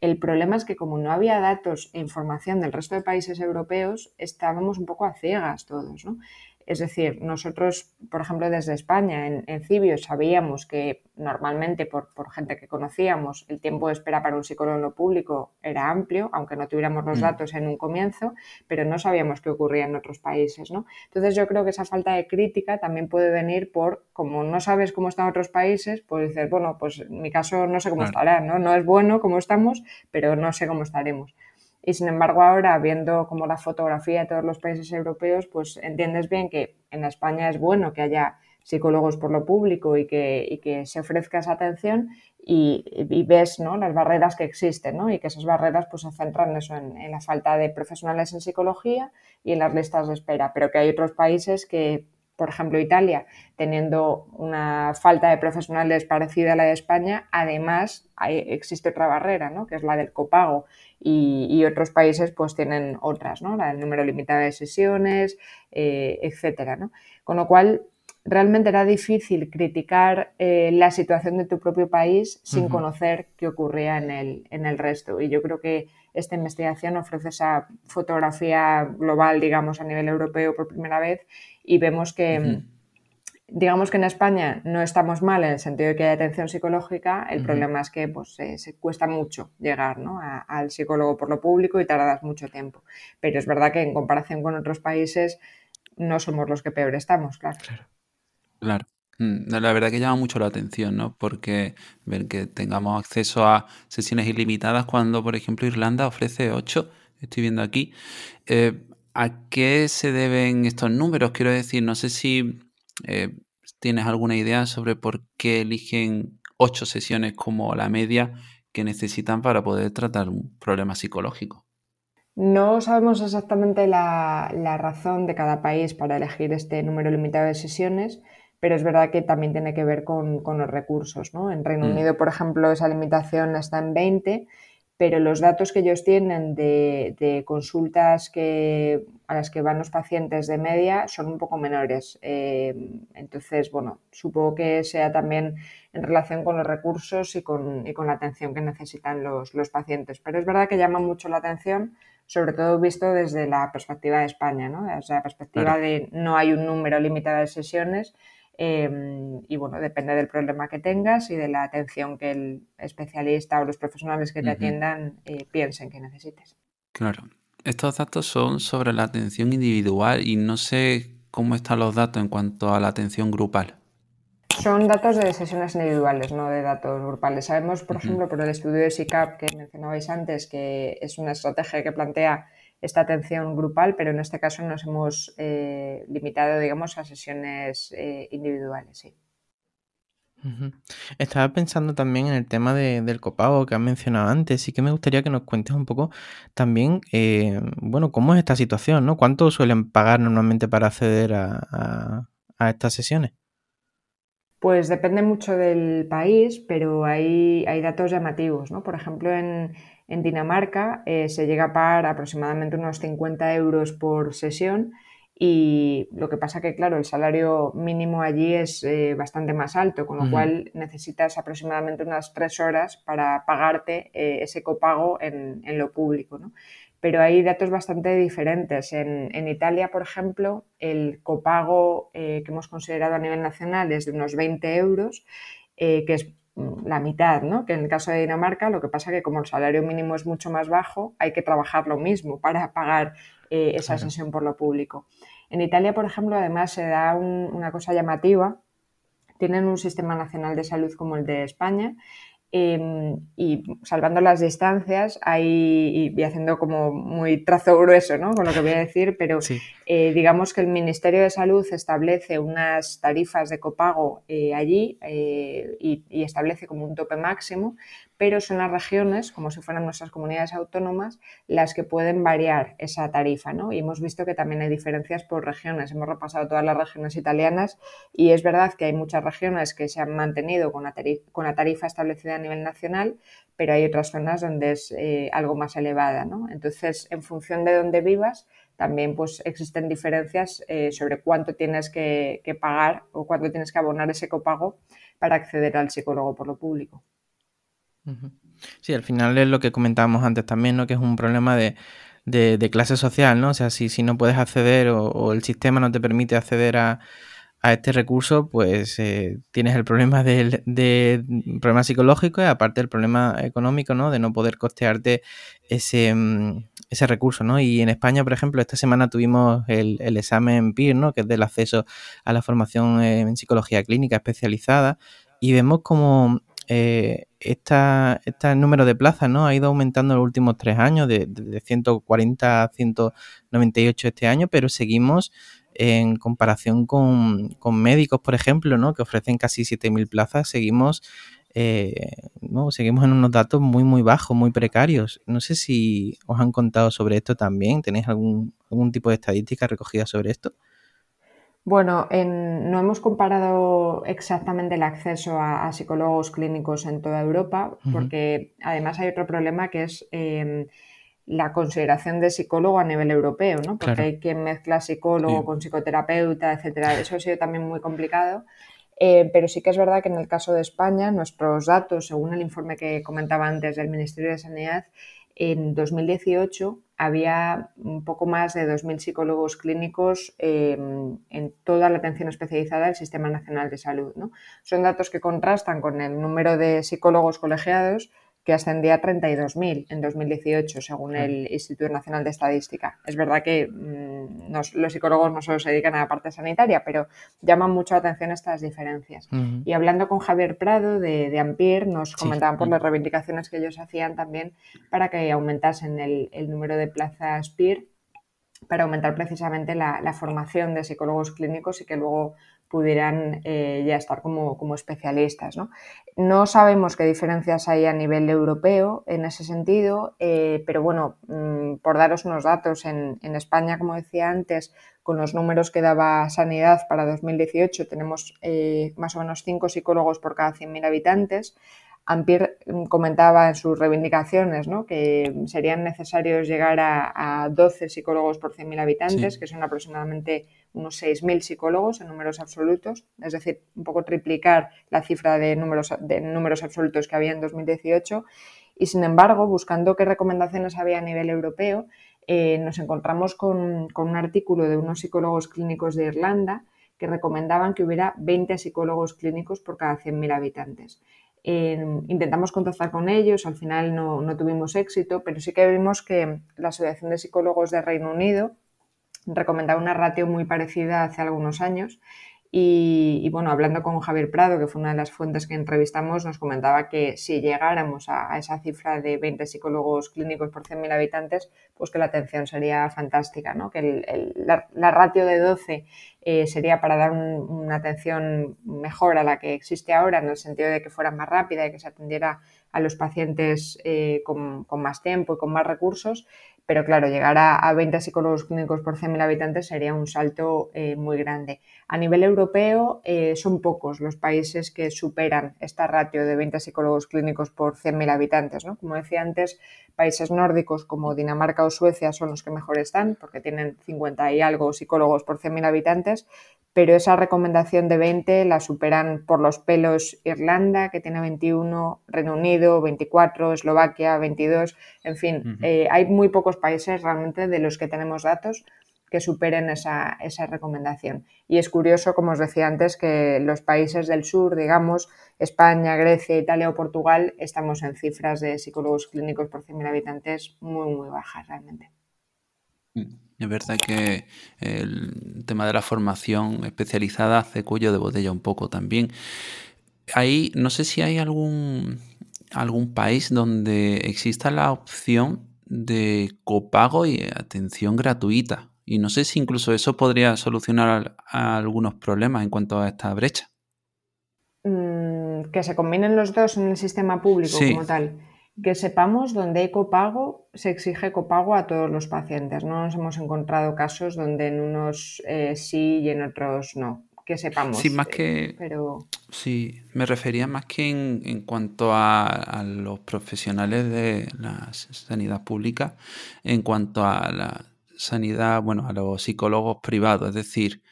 el problema es que como no había datos e información del resto de países europeos, estábamos un poco a ciegas todos. ¿no? Es decir, nosotros, por ejemplo, desde España, en, en Cibio, sabíamos que normalmente, por, gente que conocíamos, el tiempo de espera para un psicólogo en lo público era amplio, aunque no tuviéramos los mm. datos en un comienzo, pero no sabíamos qué ocurría en otros países. ¿no? Entonces, yo creo que esa falta de crítica también puede venir por, como no sabes cómo están otros países, pues dices, bueno, pues en mi caso no sé cómo estará, ¿no? No es bueno cómo estamos, pero no sé cómo estaremos. Y sin embargo, ahora viendo como la fotografía de todos los países europeos, pues entiendes bien que en España es bueno que haya psicólogos por lo público y que, que se ofrezca esa atención y, ves ¿no? las barreras que existen ¿no? y que esas barreras pues, se centran eso, en, en, la falta de profesionales en psicología y en las listas de espera, pero que hay otros países que por ejemplo, Italia, teniendo una falta de profesionales parecida a la de España, además existe otra barrera, ¿no? que es la del copago, y, otros países pues tienen otras, ¿no? la del número limitado de sesiones, eh, etcétera. ¿no? Con lo cual, realmente era difícil criticar eh, la situación de tu propio país sin conocer qué ocurría en el, en el resto. Y yo creo que esta investigación ofrece esa fotografía global, digamos, a nivel europeo por primera vez y vemos que, digamos que en España no estamos mal en el sentido de que hay atención psicológica, el problema es que pues, se cuesta mucho llegar al psicólogo por lo público y tardas mucho tiempo. Pero es verdad que en comparación con otros países no somos los que peor estamos, claro. Claro. Mm, la verdad que llama mucho la atención, ¿no? Porque ver que tengamos acceso a sesiones ilimitadas cuando, por ejemplo, Irlanda ofrece 8, estoy viendo aquí. Eh, ¿A qué se deben estos números? Quiero decir, no sé si eh, tienes alguna idea sobre por qué eligen 8 sesiones como la media que necesitan para poder tratar un problema psicológico. No sabemos exactamente la razón de cada país para elegir este número limitado de sesiones pero es verdad que también tiene que ver con, los recursos. ¿no? En Reino mm. Unido, por ejemplo, esa limitación está en 20, pero los datos que ellos tienen de, consultas que, a las que van los pacientes de media son un poco menores. Eh, entonces, bueno, supongo que sea también en relación con los recursos y con, la atención que necesitan los, pacientes. Pero es verdad que llama mucho la atención, sobre todo visto desde la perspectiva de España, ¿no? desde la perspectiva de no hay un número limitado de sesiones Em, y bueno, depende del problema que tengas y de la atención que el especialista o los profesionales que te atiendan eh, piensen que necesites. Claro. Estos datos son sobre la atención individual y no sé cómo están los datos en cuanto a la atención grupal. Son datos de sesiones individuales, no de datos grupales. Sabemos, por ejemplo, por el estudio de SICAP que mencionabais antes, que es una estrategia que plantea esta atención grupal, pero en este caso nos hemos eh, limitado, digamos, a sesiones eh, individuales, sí. Estaba pensando también en el tema del copago que has mencionado antes y que me gustaría que nos cuentes un poco también, eh, bueno, cómo es esta situación, ¿no? ¿Cuánto suelen pagar normalmente para acceder a, a estas sesiones? Pues depende mucho del país, pero hay, hay datos llamativos, ¿no? Por ejemplo, en, en Dinamarca eh, se llega a pagar aproximadamente unos 50 euros por sesión y lo que pasa que, claro, el salario mínimo allí es eh, bastante más alto, con lo cual necesitas aproximadamente unas tres horas para pagarte eh, ese copago en, lo público. Pero hay datos bastante diferentes. En, Italia, por ejemplo, el copago eh, que hemos considerado a nivel nacional es de unos 20 euros, que es mm, la mitad, ¿no? Que en el caso de Dinamarca, lo que pasa que como el salario mínimo es mucho más bajo, hay que trabajar lo mismo para pagar eh, esa sesión por lo público. En Italia, por ejemplo, además se da una cosa llamativa. Tienen un sistema nacional de salud como el de España Em, y salvando las distancias hay, y, haciendo como muy trazo grueso ¿no? con lo que voy a decir, pero eh, digamos que el Ministerio de Salud establece unas tarifas de copago eh, allí eh, y, y, establece como un tope máximo, pero son las regiones, como si fueran nuestras comunidades autónomas, las que pueden variar esa tarifa. ¿no? Y hemos visto que también hay diferencias por regiones. Hemos repasado todas las regiones italianas y es verdad que hay muchas regiones que se han mantenido con la tarifa, establecida a nivel nacional, pero hay otras zonas donde es eh, algo más elevada. ¿no? Entonces, en función de dónde vivas, también pues, existen diferencias eh, sobre cuánto tienes que, que pagar o cuánto tienes que abonar ese copago para acceder al psicólogo por lo público. Sí, al final es lo que comentábamos antes también, ¿no? Que es un problema de, clase social, ¿no? O sea, si, si no puedes acceder o, el sistema no te permite acceder a, este recurso, pues eh, tienes el problema del de, problema psicológico y aparte el problema económico, ¿no? De no poder costearte ese, mm, ese recurso, ¿no? Y en España, por ejemplo, esta semana tuvimos el, el examen PIR, ¿no? Que es del acceso a la formación en psicología clínica especializada y vemos como eh, esta, este número de plazas ¿no? ha ido aumentando en los últimos tres años, de, 140 a 198 este año, pero seguimos en comparación con, médicos, por ejemplo, ¿no? que ofrecen casi 7.000 plazas, seguimos, eh, ¿no? seguimos en unos datos muy, muy bajos, muy precarios. No sé si os han contado sobre esto también, ¿tenéis algún, algún tipo de estadística recogida sobre esto? Bueno, no hemos comparado exactamente el acceso a, psicólogos clínicos en toda Europa, porque además hay otro problema que es em, la consideración de psicólogo a nivel europeo, ¿no? Porque hay quien mezcla psicólogo con psicoterapeuta, etcétera. Eso ha sido también muy complicado. Eh, pero sí que es verdad que en el caso de España, nuestros datos, según el informe que comentaba antes del Ministerio de Sanidad, en 2018 había un poco más de 2.000 psicólogos clínicos em, en toda la atención especializada del Sistema Nacional de Salud. ¿no? Son datos que contrastan con el número de psicólogos colegiados que ascendía a 32.000 en 2018, según el Instituto Nacional de Estadística. Es verdad que mm, los psicólogos no solo se dedican a la parte sanitaria, pero llaman mucho la atención estas diferencias. Y hablando con Javier Prado de, de Ampir, nos comentaban por las reivindicaciones que ellos hacían también para que aumentasen el, número de plazas PIR para aumentar precisamente la, la, formación de psicólogos clínicos y que luego pudieran eh, ya estar como, especialistas. ¿no? ¿no? sabemos qué diferencias hay a nivel europeo en ese sentido, eh, pero bueno, mm, por daros unos datos, en, España, como decía antes, con los números que daba Sanidad para 2018, tenemos eh, más o menos 5 psicólogos por cada 100.000 habitantes. Ampir mm, comentaba en sus reivindicaciones ¿no? que serían necesarios llegar a, 12 psicólogos por 100.000 habitantes, que son aproximadamente unos 6.000 psicólogos en números absolutos, es decir, un poco triplicar la cifra de números, de números absolutos que había en 2018. Y sin embargo, buscando qué recomendaciones había a nivel europeo, eh, nos encontramos con, un artículo de unos psicólogos clínicos de Irlanda que recomendaban que hubiera 20 psicólogos clínicos por cada 100.000 habitantes. Intentamos contactar con ellos, al final no, no, tuvimos éxito, pero sí que vimos que la Asociación de Psicólogos de Reino Unido recomendaba una ratio muy parecida hace algunos años. Y, bueno, hablando con Javier Prado, que fue una de las fuentes que entrevistamos, nos comentaba que si llegáramos a, esa cifra de 20 psicólogos clínicos por 100.000 habitantes, pues que la atención sería fantástica, ¿no? que la, ratio de 12 eh, sería para dar una atención mejor a la que existe ahora, en el sentido de que fuera más rápida y que se atendiera a los pacientes eh, con, con, más tiempo y con más recursos, pero claro, llegar a, 20 psicólogos clínicos por 100.000 habitantes sería un salto eh, muy grande. A nivel europeo, eh, son pocos los países que superan esta ratio de 20 psicólogos clínicos por 100.000 habitantes. ¿no? Como decía antes, países nórdicos como Dinamarca o Suecia son los que mejor están, porque tienen 50 y algo psicólogos por 100.000 habitantes, pero esa recomendación de 20 la superan por los pelos Irlanda, que tiene 21, Reino Unido 24, Eslovaquia 22, en fin, eh, hay muy pocos países realmente de los que tenemos datos que superen esa, esa, recomendación. Y es curioso, como os decía antes, que los países del sur, digamos, España, Grecia, Italia o Portugal, estamos en cifras de psicólogos clínicos por 100.000 habitantes muy, muy bajas realmente. Mm. Es verdad que el tema de la formación especializada hace cuello de botella un poco también. Ahí no sé si hay algún, algún país donde exista la opción de copago y atención gratuita. Y no sé si incluso eso podría solucionar algunos problemas en cuanto a esta brecha. Mm, que se combinen los dos en el sistema público como tal que sepamos donde hay copago, se exige copago a todos los pacientes. No nos hemos encontrado casos donde en unos eh, sí y en otros no. Que sepamos. Sí, más que. Pero... Sí, me refería más que en, cuanto a, los profesionales de la sanidad pública, en cuanto a la sanidad, bueno, a los psicólogos privados, es decir,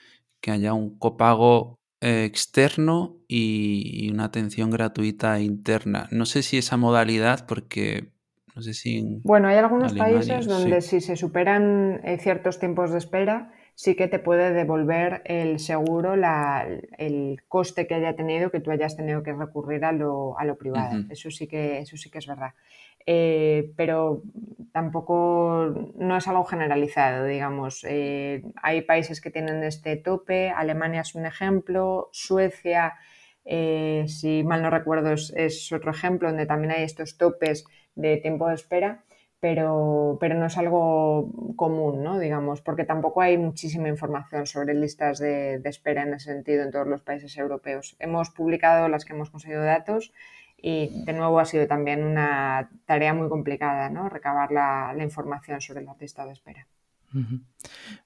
que haya un copago externo y una atención gratuita interna. No sé si esa modalidad, porque no sé si... bueno, hay algunos países donde si se superan eh, ciertos tiempos de espera, sí que te puede devolver el seguro el coste que haya tenido, que tú hayas tenido que recurrir a lo, privado. Eso sí que, eso sí que es verdad. Eh, pero tampoco no es algo generalizado, digamos. Eh, hay países que tienen este tope, Alemania es un ejemplo, Suecia, eh, si mal no recuerdo, es, otro ejemplo donde también hay estos topes de tiempo de espera, pero, pero no es algo común, ¿no? digamos, porque tampoco hay muchísima información sobre listas de, de espera en ese sentido en todos los países europeos. Hemos publicado las que hemos conseguido datos y de nuevo ha sido también una tarea muy complicada, ¿no? Recabar la, información sobre la lista de espera.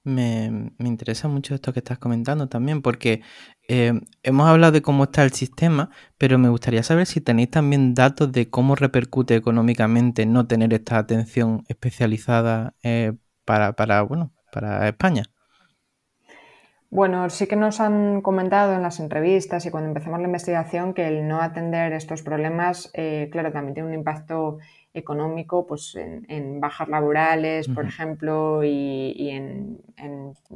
me, interesa mucho esto que estás comentando también, porque eh, hemos hablado de cómo está el sistema, pero me gustaría saber si tenéis también datos de cómo repercute económicamente no tener esta atención especializada eh, para, para, bueno, para España. Bueno, sí que nos han comentado en las entrevistas y cuando empezamos la investigación que el no atender estos problemas, eh, claro, también tiene un impacto económico pues, en, bajas laborales, por ejemplo, y, en,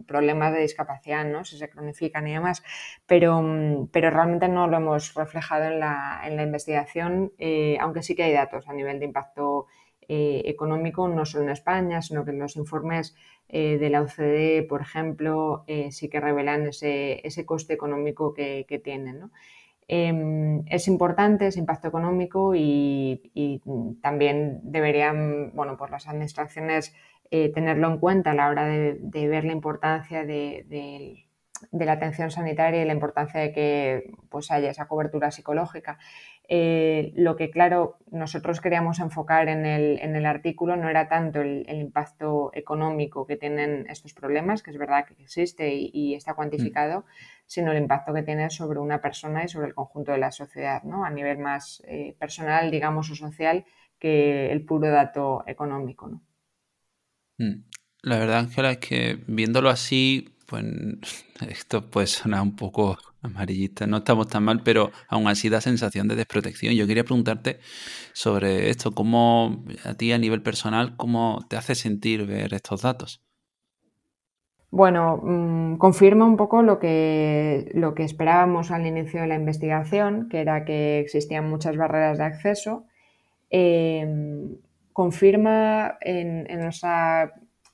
problemas de discapacidad, ¿no? si se cronifican y demás, pero, pero realmente no lo hemos reflejado en la, en la investigación, eh, aunque sí que hay datos a nivel de impacto eh, económico, no solo en España, sino que en los informes eh, de la OCDE, por ejemplo, eh, sí que revelan ese, coste económico que, tienen. Em, es importante ese impacto económico y, también deberían, bueno, pues las administraciones tenerlo en cuenta a la hora de, ver la importancia de, la atención sanitaria y la importancia de que pues, haya esa cobertura psicológica. Eh, lo que, claro, nosotros queríamos enfocar en el, artículo no era tanto el, impacto económico que tienen estos problemas, que es verdad que existe y, está cuantificado, mm. sino el impacto que tiene sobre una persona y sobre el conjunto de la sociedad, ¿no? a nivel más eh, personal, digamos, o social, que el puro dato económico. ¿no? Mm. La verdad, Ángela, es que viéndolo así, pues esto puede sonar un poco amarillista. No estamos tan mal, pero aún así da sensación de desprotección. Yo quería preguntarte sobre esto, cómo a ti a nivel personal, cómo te hace sentir ver estos datos. Bueno, mm, confirma un poco lo que, lo que esperábamos al inicio de la investigación, que era que existían muchas barreras de acceso. Em, confirma en, en nuestra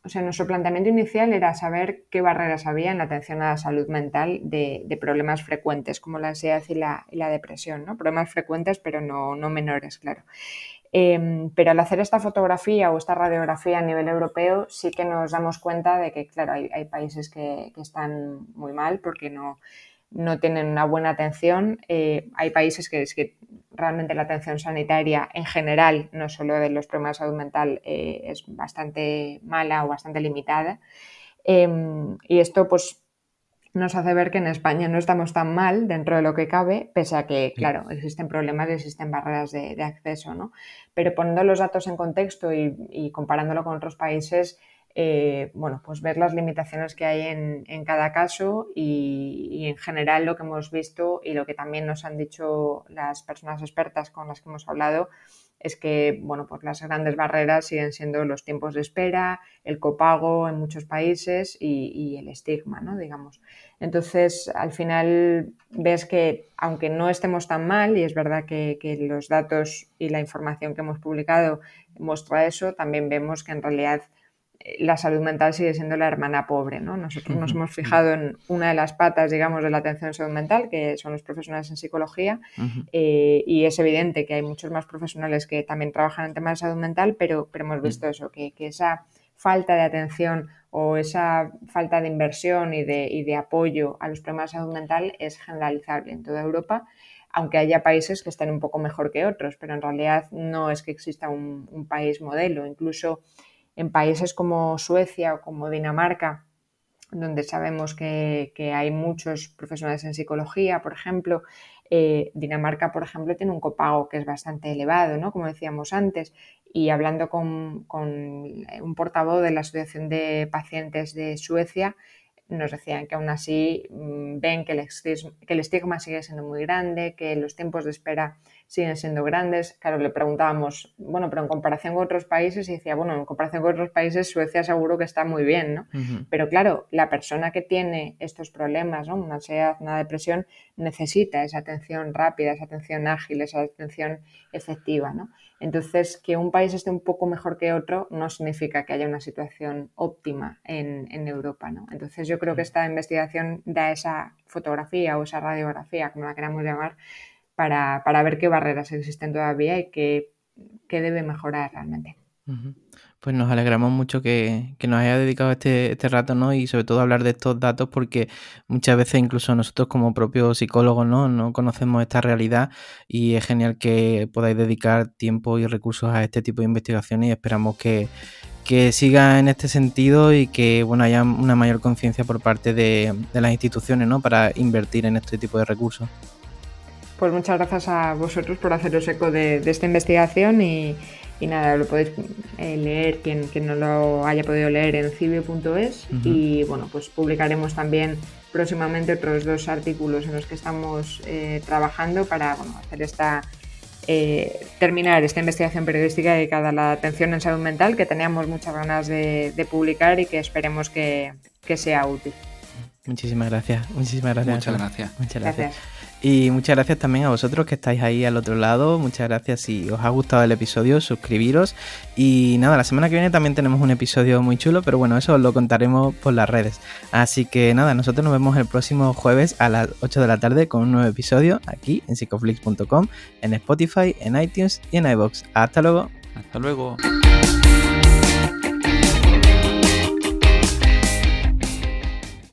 sea, nuestro planteamiento inicial era saber qué barreras había en la atención a la salud mental de, problemas frecuentes, como la ansiedad y la, depresión, ¿no? Problemas frecuentes, pero no, menores, claro. Em, pero al hacer esta fotografía o esta radiografía a nivel europeo, sí que nos damos cuenta de que, claro, hay, países que, están muy mal porque no, no tienen una buena atención. Eh, hay países que, es que realmente la atención sanitaria en general, no solo de los problemas de salud mental, eh, es bastante mala o bastante limitada. Em, y esto pues nos hace ver que en España no estamos tan mal dentro de lo que cabe, pese a que, claro, existen problemas y existen barreras de, acceso, ¿no? Pero poniendo los datos en contexto y comparándolo con otros países, eh, bueno, pues ver las limitaciones que hay en, cada caso y, en general lo que hemos visto y lo que también nos han dicho las personas expertas con las que hemos hablado es que, bueno, pues las grandes barreras siguen siendo los tiempos de espera, el copago en muchos países y, el estigma, ¿no? Digamos. Entonces, al final ves que, aunque no estemos tan mal, y es verdad que los datos y la información que hemos publicado muestra eso, también vemos que en realidad la salud mental sigue siendo la hermana pobre. ¿no? Nosotros nos hemos fijado en una de las patas, digamos, de la atención salud mental, que son los profesionales en psicología, eh, y es evidente que hay muchos más profesionales que también trabajan en temas de salud mental, pero, pero hemos visto eso, que, esa falta de atención o esa falta de inversión y de, y de apoyo a los problemas de salud mental es generalizable en toda Europa aunque haya países que estén un poco mejor que otros, pero en realidad no es que exista un, un país modelo. Incluso en países como Suecia o como Dinamarca, donde sabemos que, hay muchos profesionales en psicología, por ejemplo, eh, Dinamarca, por ejemplo, tiene un copago que es bastante elevado, ¿no? Como decíamos antes, y hablando con, con un portavoz de la Asociación de Pacientes de Suecia, nos decían que aún así mm, ven que que el estigma sigue siendo muy grande, que los tiempos de espera siguen siendo grandes. Claro, le preguntábamos, bueno, pero en comparación con otros países, y decía, bueno, en comparación con otros países, Suecia seguro que está muy bien, ¿no? Pero claro, la persona que tiene estos problemas, ¿no? Una ansiedad, una depresión, necesita esa atención rápida, esa atención ágil, esa atención efectiva, ¿no? Entonces, que un país esté un poco mejor que otro no significa que haya una situación óptima en, en Europa, ¿no? Entonces, yo creo que esta investigación da esa fotografía o esa radiografía, como la queramos llamar, para, ver qué barreras existen todavía y qué, debe mejorar realmente. Pues nos alegramos mucho que, nos haya dedicado este, este, rato, ¿no? Y sobre todo hablar de estos datos porque muchas veces incluso nosotros como propios psicólogos, ¿no? No conocemos esta realidad y es genial que podáis dedicar tiempo y recursos a este tipo de investigaciones y esperamos que, siga en este sentido y que, bueno, haya una mayor conciencia por parte de, de las instituciones, ¿no? Para invertir en este tipo de recursos. Pues muchas gracias a vosotros por haceros eco de, esta investigación y, nada, lo podéis eh, leer quien, no lo haya podido leer en cibio.es y bueno, pues publicaremos también próximamente otros dos artículos en los que estamos eh, trabajando para hacer esta eh, terminar esta investigación periodística dedicada a la atención en salud mental que teníamos muchas ganas de, publicar y que esperemos que, sea útil. Muchísimas gracias. Muchísimas gracias. Muchas gracias. Muchas gracias. Y muchas gracias también a vosotros que estáis ahí al otro lado. Muchas gracias si os ha gustado el episodio, suscribiros. Y nada, la semana que viene también tenemos un episodio muy chulo, pero bueno, eso os lo contaremos por las redes. Así que nada, nosotros nos vemos el próximo jueves a las 8 de la tarde con un nuevo episodio aquí en psicoflix.com, en Spotify, en iTunes y en iBox. Hasta luego. Hasta luego.